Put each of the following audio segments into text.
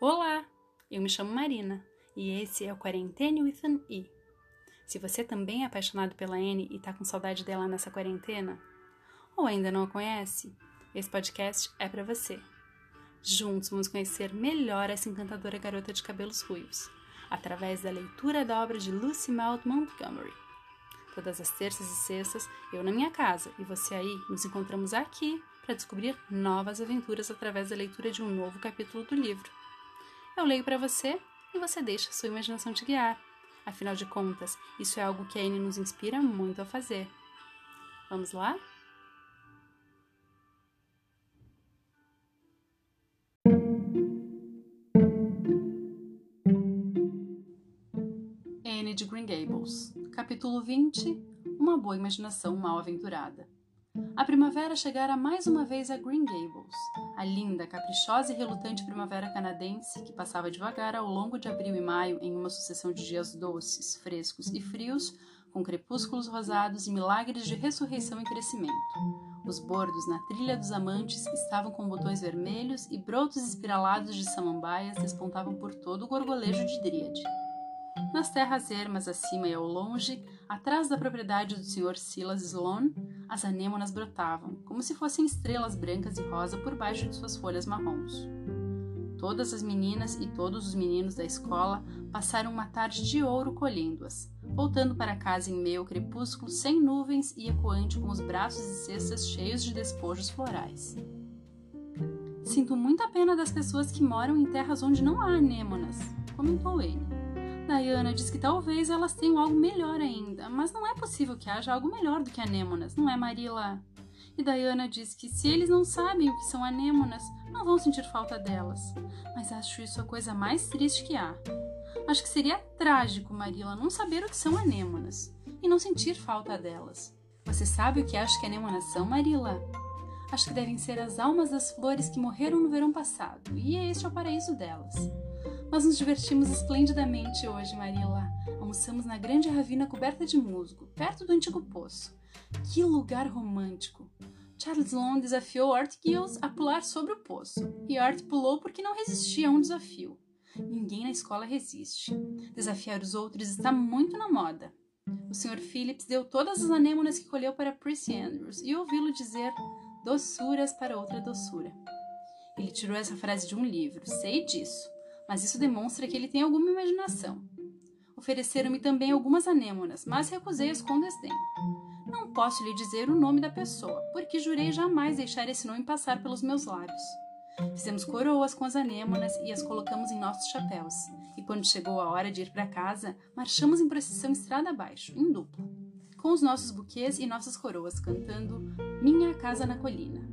Olá, eu me chamo Marina e esse é o Quarentene with an E. Se você também é apaixonado pela Anne e tá com saudade dela nessa quarentena, ou ainda não a conhece, esse podcast é para você. Juntos vamos conhecer melhor essa encantadora garota de cabelos ruivos, através da leitura da obra de Lucy Maud Montgomery. Todas as terças e sextas, eu na minha casa e você aí, nos encontramos aqui para descobrir novas aventuras através da leitura de um novo capítulo do livro. Eu leio para você e você deixa sua imaginação te guiar. Afinal de contas, isso é algo que a Anne nos inspira muito a fazer. Vamos lá? Anne de Green Gables, capítulo 20 Uma boa imaginação mal aventurada. A primavera chegara mais uma vez a Green Gables, a linda, caprichosa e relutante primavera canadense que passava devagar ao longo de abril e maio em uma sucessão de dias doces, frescos e frios, com crepúsculos rosados e milagres de ressurreição e crescimento. Os bordos na trilha dos amantes estavam com botões vermelhos e brotos espiralados de samambaias despontavam por todo o gorgolejo de dríade. Nas terras ermas acima e ao longe, atrás da propriedade do Sr. Silas Sloane, as anêmonas brotavam, como se fossem estrelas brancas e rosa por baixo de suas folhas marrons. Todas as meninas e todos os meninos da escola passaram uma tarde de ouro colhendo-as, voltando para casa em meio ao crepúsculo sem nuvens e ecoante com os braços e cestas cheios de despojos florais. Sinto muita pena das pessoas que moram em terras onde não há anêmonas, comentou ele. Diana diz que talvez elas tenham algo melhor ainda, mas não é possível que haja algo melhor do que anêmonas, não é, Marila? E Diana diz que se eles não sabem o que são anêmonas, não vão sentir falta delas. Mas acho isso a coisa mais triste que há. Acho que seria trágico, Marila, não saber o que são anêmonas e não sentir falta delas. Você sabe o que acho que anêmonas são, Marila? Acho que devem ser as almas das flores que morreram no verão passado, e este é o paraíso delas. Nós nos divertimos esplendidamente hoje, Marila. Almoçamos na grande ravina coberta de musgo, perto do antigo poço. Que lugar romântico! Charles Long desafiou Art Gills a pular sobre o poço, e Art pulou porque não resistia a um desafio. Ninguém na escola resiste. Desafiar os outros está muito na moda. O Sr. Phillips deu todas as anêmonas que colheu para Prissy Andrews e ouvi-lo dizer doçuras para outra doçura. Ele tirou essa frase de um livro, sei disso mas isso demonstra que ele tem alguma imaginação. Ofereceram-me também algumas anêmonas, mas recusei-as com desdém. Não posso lhe dizer o nome da pessoa, porque jurei jamais deixar esse nome passar pelos meus lábios. Fizemos coroas com as anêmonas e as colocamos em nossos chapéus, e quando chegou a hora de ir para casa, marchamos em procissão estrada abaixo, em dupla, com os nossos buquês e nossas coroas, cantando Minha Casa na Colina.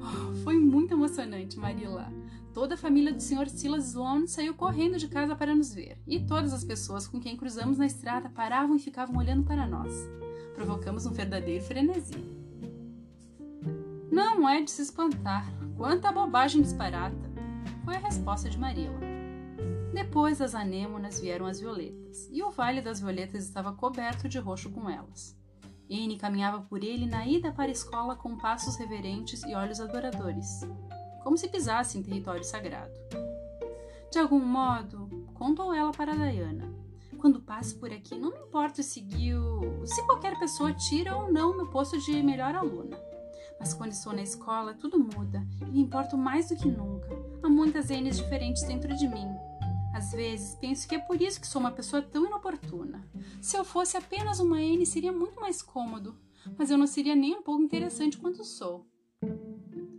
Oh, foi muito emocionante, Marila. Toda a família do Sr. Silas Sloane saiu correndo de casa para nos ver, e todas as pessoas com quem cruzamos na estrada paravam e ficavam olhando para nós. Provocamos um verdadeiro frenesi. Não é de se espantar. Quanta bobagem disparata! Foi a resposta de Marila. Depois das anêmonas vieram as violetas, e o Vale das Violetas estava coberto de roxo com elas. Anne caminhava por ele na ida para a escola com passos reverentes e olhos adoradores como se pisasse em território sagrado. De algum modo, contou ela para Diana, quando passo por aqui, não me importa seguir o... se qualquer pessoa tira ou não meu posto de melhor aluna. Mas quando estou na escola, tudo muda e me importo mais do que nunca. Há muitas N's diferentes dentro de mim. Às vezes, penso que é por isso que sou uma pessoa tão inoportuna. Se eu fosse apenas uma N, seria muito mais cômodo, mas eu não seria nem um pouco interessante quanto sou.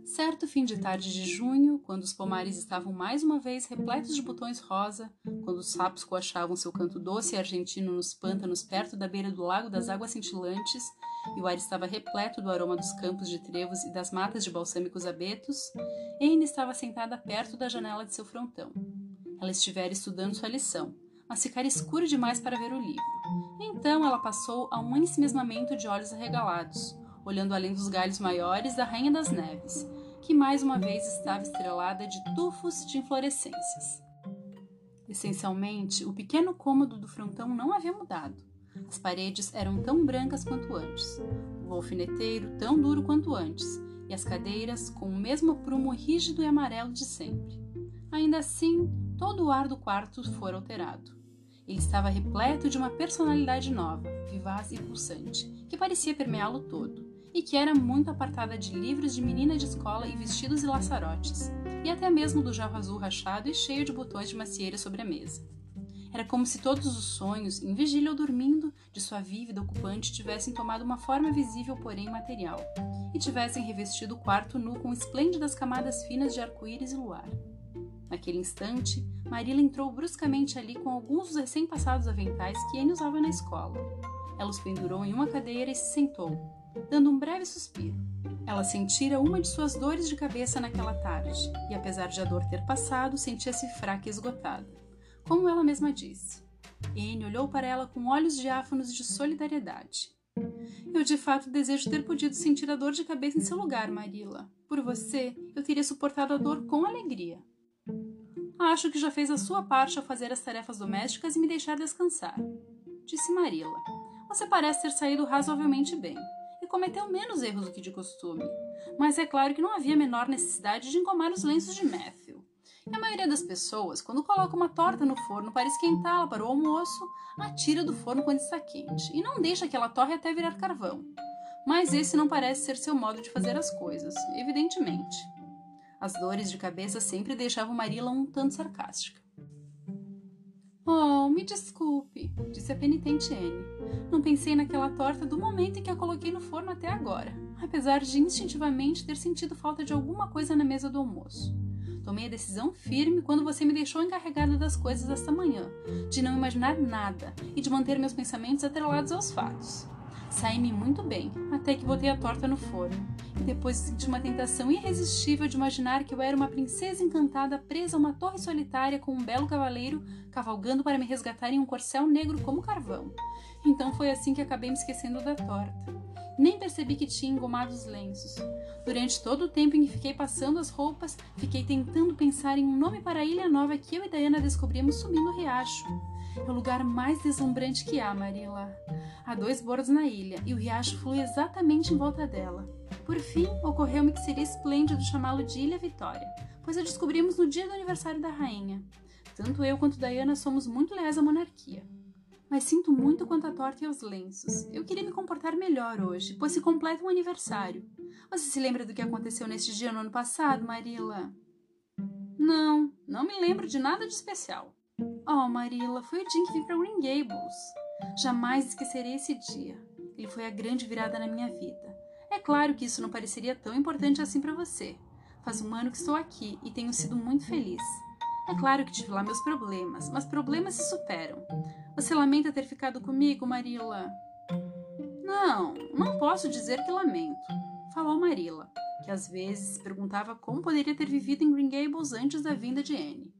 Certo fim de tarde de junho, quando os pomares estavam mais uma vez repletos de botões rosa, quando os sapos coachavam seu canto doce e argentino nos pântanos perto da beira do lago das águas cintilantes, e o ar estava repleto do aroma dos campos de trevos e das matas de balsâmicos abetos, Anne estava sentada perto da janela de seu frontão. Ela estivera estudando sua lição, mas ficara escuro demais para ver o livro. Então ela passou a um ensimesmamento de olhos arregalados, olhando além dos galhos maiores da Rainha das Neves, que mais uma vez estava estrelada de tufos de inflorescências. Essencialmente, o pequeno cômodo do frontão não havia mudado. As paredes eram tão brancas quanto antes, o alfineteiro tão duro quanto antes, e as cadeiras com o mesmo prumo rígido e amarelo de sempre. Ainda assim, todo o ar do quarto fora alterado. Ele estava repleto de uma personalidade nova, vivaz e pulsante, que parecia permeá-lo todo, e que era muito apartada de livros de menina de escola e vestidos e laçarotes, e até mesmo do jarro azul rachado e cheio de botões de macieira sobre a mesa. Era como se todos os sonhos, em vigília ou dormindo, de sua vívida ocupante tivessem tomado uma forma visível, porém material, e tivessem revestido o quarto nu com esplêndidas camadas finas de arco-íris e luar. Naquele instante, Marilla entrou bruscamente ali com alguns dos recém-passados aventais que Anne usava na escola. Ela os pendurou em uma cadeira e se sentou, dando um breve suspiro. Ela sentira uma de suas dores de cabeça naquela tarde, e apesar de a dor ter passado, sentia-se fraca e esgotada como ela mesma disse. Anne olhou para ela com olhos diáfanos de solidariedade. Eu de fato desejo ter podido sentir a dor de cabeça em seu lugar, Marilla. Por você, eu teria suportado a dor com alegria. Acho que já fez a sua parte ao fazer as tarefas domésticas e me deixar descansar, disse Marilla. Você parece ter saído razoavelmente bem e cometeu menos erros do que de costume. Mas é claro que não havia menor necessidade de engomar os lenços de Matthew. E a maioria das pessoas, quando coloca uma torta no forno para esquentá-la para o almoço, a tira do forno quando está quente e não deixa que ela torre até virar carvão. Mas esse não parece ser seu modo de fazer as coisas, evidentemente. As dores de cabeça sempre deixavam Marilla um tanto sarcástica. Oh, me desculpe, disse a penitente Anne. Não pensei naquela torta do momento em que a coloquei no forno até agora, apesar de instintivamente ter sentido falta de alguma coisa na mesa do almoço. Tomei a decisão firme quando você me deixou encarregada das coisas esta manhã, de não imaginar nada e de manter meus pensamentos atrelados aos fatos. Saí-me muito bem, até que botei a torta no forno, e depois senti uma tentação irresistível de imaginar que eu era uma princesa encantada presa a uma torre solitária com um belo cavaleiro cavalgando para me resgatar em um corcel negro como carvão. Então foi assim que acabei me esquecendo da torta. Nem percebi que tinha engomado os lenços. Durante todo o tempo em que fiquei passando as roupas, fiquei tentando pensar em um nome para a ilha nova que eu e Diana descobrimos subindo o riacho. É o lugar mais deslumbrante que há, Marilla. Há dois bordos na ilha e o riacho flui exatamente em volta dela. Por fim, ocorreu-me que seria esplêndido chamá-lo de Ilha Vitória, pois a descobrimos no dia do aniversário da rainha. Tanto eu quanto Diana somos muito leais à monarquia mas sinto muito quanto à torta e aos lenços. Eu queria me comportar melhor hoje, pois se completa um aniversário. Você se lembra do que aconteceu neste dia no ano passado, Marilla? Não, não me lembro de nada de especial. Oh, Marilla, foi o dia em que vim para Green Gables. Jamais esquecerei esse dia. Ele foi a grande virada na minha vida. É claro que isso não pareceria tão importante assim para você. Faz um ano que estou aqui e tenho sido muito feliz. É claro que tive lá meus problemas, mas problemas se superam. Você lamenta ter ficado comigo, Marilla? Não, não posso dizer que lamento, falou Marilla, que às vezes perguntava como poderia ter vivido em Green Gables antes da vinda de Anne.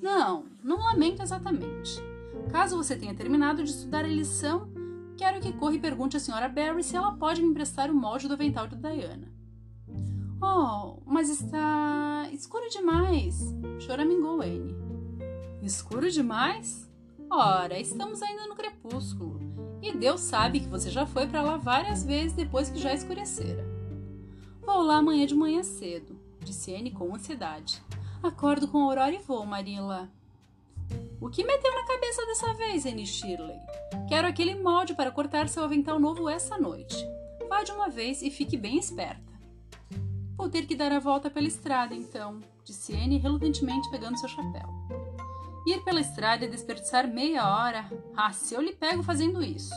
Não, não lamento exatamente. Caso você tenha terminado de estudar a lição, quero que corra e pergunte à senhora Barry se ela pode me emprestar o molde do avental de Diana. Oh, mas está escuro demais, choramingou Anne. Escuro demais? Ora, estamos ainda no crepúsculo, e Deus sabe que você já foi para lá várias vezes depois que já escurecera. Vou lá amanhã de manhã cedo, disse Anne com ansiedade. Acordo com aurora e vou, Marilla. O que meteu na cabeça dessa vez, Anne Shirley? Quero aquele molde para cortar seu avental novo essa noite. Vá de uma vez e fique bem esperta. Vou ter que dar a volta pela estrada, então, disse Anne relutantemente pegando seu chapéu. Ir pela estrada e desperdiçar meia hora? Ah, se eu lhe pego fazendo isso!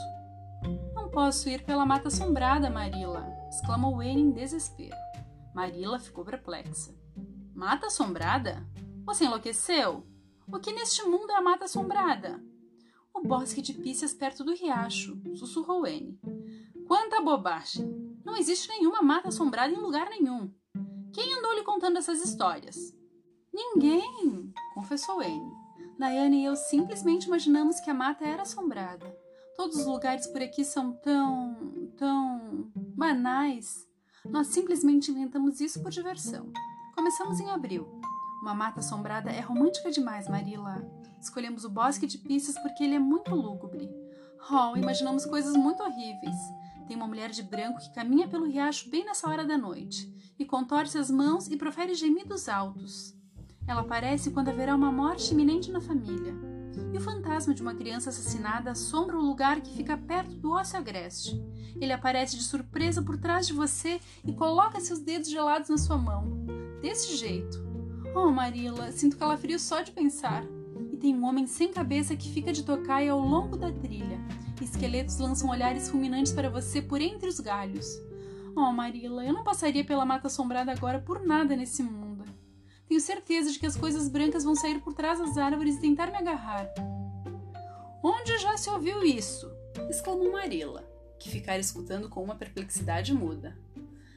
Não posso ir pela mata assombrada, Marilla, exclamou Anne em desespero. Marilla ficou perplexa. Mata assombrada? Você enlouqueceu? O que neste mundo é a mata assombrada? O bosque de pícias perto do riacho, sussurrou Anne. Quanta bobagem! Não existe nenhuma mata assombrada em lugar nenhum. Quem andou lhe contando essas histórias? Ninguém, confessou Anne. Diane e eu simplesmente imaginamos que a mata era assombrada. Todos os lugares por aqui são tão. tão. banais. Nós simplesmente inventamos isso por diversão. Começamos em abril. Uma mata assombrada é romântica demais, Marilla. Escolhemos o bosque de pistas porque ele é muito lúgubre. Oh, imaginamos coisas muito horríveis. Tem uma mulher de branco que caminha pelo riacho bem nessa hora da noite e contorce as mãos e profere gemidos altos. Ela aparece quando haverá uma morte iminente na família. E o fantasma de uma criança assassinada assombra o lugar que fica perto do ósseo agreste. Ele aparece de surpresa por trás de você e coloca seus dedos gelados na sua mão. Desse jeito. Oh, Marilla, sinto calafrio só de pensar. E tem um homem sem cabeça que fica de tocaia ao longo da trilha. Esqueletos lançam olhares fulminantes para você por entre os galhos. Oh, Marilla, eu não passaria pela mata assombrada agora por nada nesse mundo. Tenho certeza de que as coisas brancas vão sair por trás das árvores e tentar me agarrar. Onde já se ouviu isso? exclamou Marilla, que ficara escutando com uma perplexidade muda.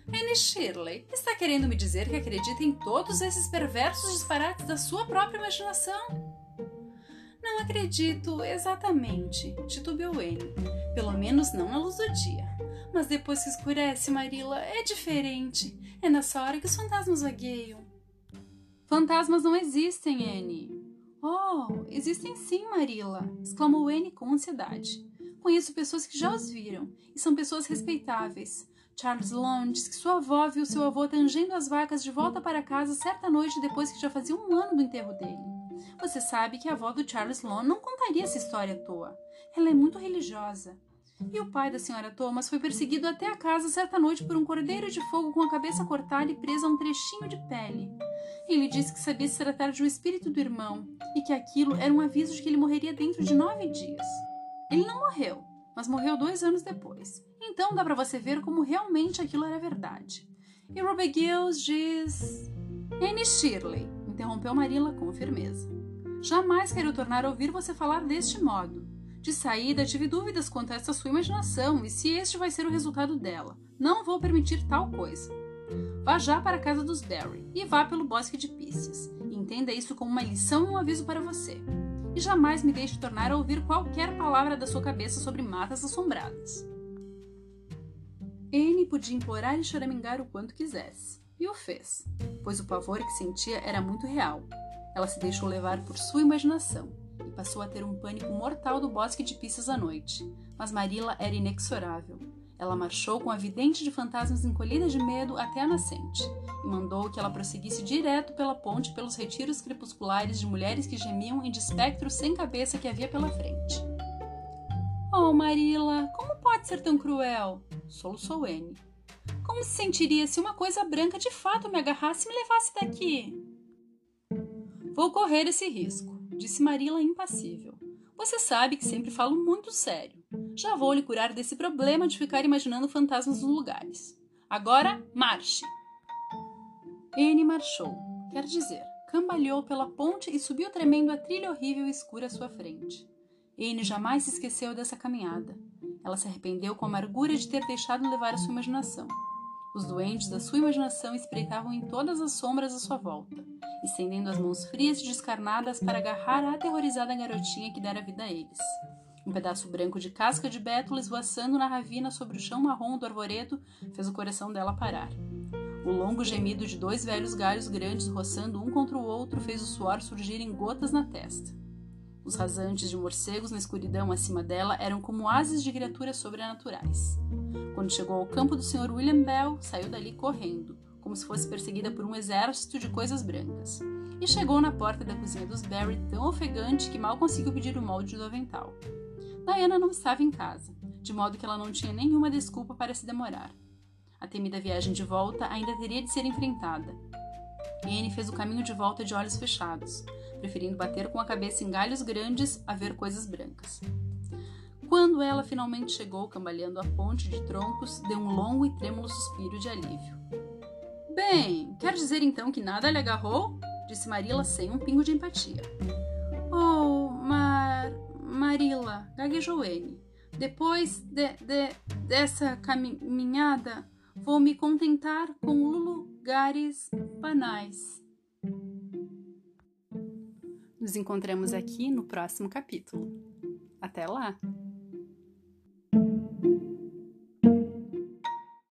Annie Shirley, está querendo me dizer que acredita em todos esses perversos disparates da sua própria imaginação? Não acredito exatamente, titubeou Anne. Pelo menos não na luz do dia. Mas depois que escurece, Marilla, é diferente. É nessa hora que os fantasmas vagueiam. Fantasmas não existem, Anne. Oh, existem sim, Marilla, exclamou Anne com ansiedade. Conheço pessoas que já os viram, e são pessoas respeitáveis. Charles Long diz que sua avó viu seu avô tangendo as vacas de volta para casa certa noite depois que já fazia um ano do enterro dele. Você sabe que a avó do Charles Long não contaria essa história à toa. Ela é muito religiosa. E o pai da senhora Thomas foi perseguido até a casa certa noite por um cordeiro de fogo com a cabeça cortada e presa a um trechinho de pele. Ele disse que sabia se tratar de um espírito do irmão e que aquilo era um aviso de que ele morreria dentro de nove dias. Ele não morreu, mas morreu dois anos depois. Então dá para você ver como realmente aquilo era verdade. E Robert Gills diz. Anne Shirley, interrompeu Marilla com firmeza. Jamais quero tornar a ouvir você falar deste modo. De saída, tive dúvidas quanto a essa sua imaginação e se este vai ser o resultado dela. Não vou permitir tal coisa. Vá já para a casa dos Derry e vá pelo bosque de Pisces. Entenda isso como uma lição e um aviso para você. E jamais me deixe tornar a ouvir qualquer palavra da sua cabeça sobre matas assombradas. Anne podia implorar e choramingar o quanto quisesse, e o fez, pois o pavor que sentia era muito real. Ela se deixou levar por sua imaginação e passou a ter um pânico mortal do bosque de Pisces à noite. Mas Marilla era inexorável. Ela marchou com a vidente de fantasmas encolhida de medo até a nascente e mandou que ela prosseguisse direto pela ponte pelos retiros crepusculares de mulheres que gemiam em de espectros sem cabeça que havia pela frente. Oh, Marilla, como pode ser tão cruel? Soluçou Anne. Como se sentiria se uma coisa branca de fato me agarrasse e me levasse daqui? Vou correr esse risco, disse Marilla impassível. Você sabe que sempre falo muito sério. Já vou lhe curar desse problema de ficar imaginando fantasmas nos lugares. Agora, marche! N marchou, quer dizer, cambalhou pela ponte e subiu tremendo a trilha horrível e escura à sua frente. N jamais se esqueceu dessa caminhada. Ela se arrependeu com a amargura de ter deixado levar a sua imaginação. Os doentes da sua imaginação espreitavam em todas as sombras à sua volta, estendendo as mãos frias e descarnadas para agarrar a aterrorizada garotinha que dera vida a eles. Um pedaço branco de casca de bétula esvoaçando na ravina sobre o chão marrom do arvoredo fez o coração dela parar. O longo gemido de dois velhos galhos grandes roçando um contra o outro fez o suor surgir em gotas na testa. Os rasantes de morcegos na escuridão acima dela eram como ases de criaturas sobrenaturais. Quando chegou ao campo do Sr. William Bell, saiu dali correndo, como se fosse perseguida por um exército de coisas brancas, e chegou na porta da cozinha dos Barry tão ofegante que mal conseguiu pedir o molde do avental. Diana não estava em casa, de modo que ela não tinha nenhuma desculpa para se demorar. A temida viagem de volta ainda teria de ser enfrentada. Anne fez o caminho de volta de olhos fechados, preferindo bater com a cabeça em galhos grandes a ver coisas brancas. Quando ela finalmente chegou cambaleando a ponte de troncos, deu um longo e trêmulo suspiro de alívio. Bem, quer dizer então que nada lhe agarrou? disse Marilla sem um pingo de empatia. Oh, Mar. Marilla, gaguejou ele. Depois de, de, dessa caminhada, vou me contentar com lugares banais. Nos encontramos aqui no próximo capítulo. Até lá!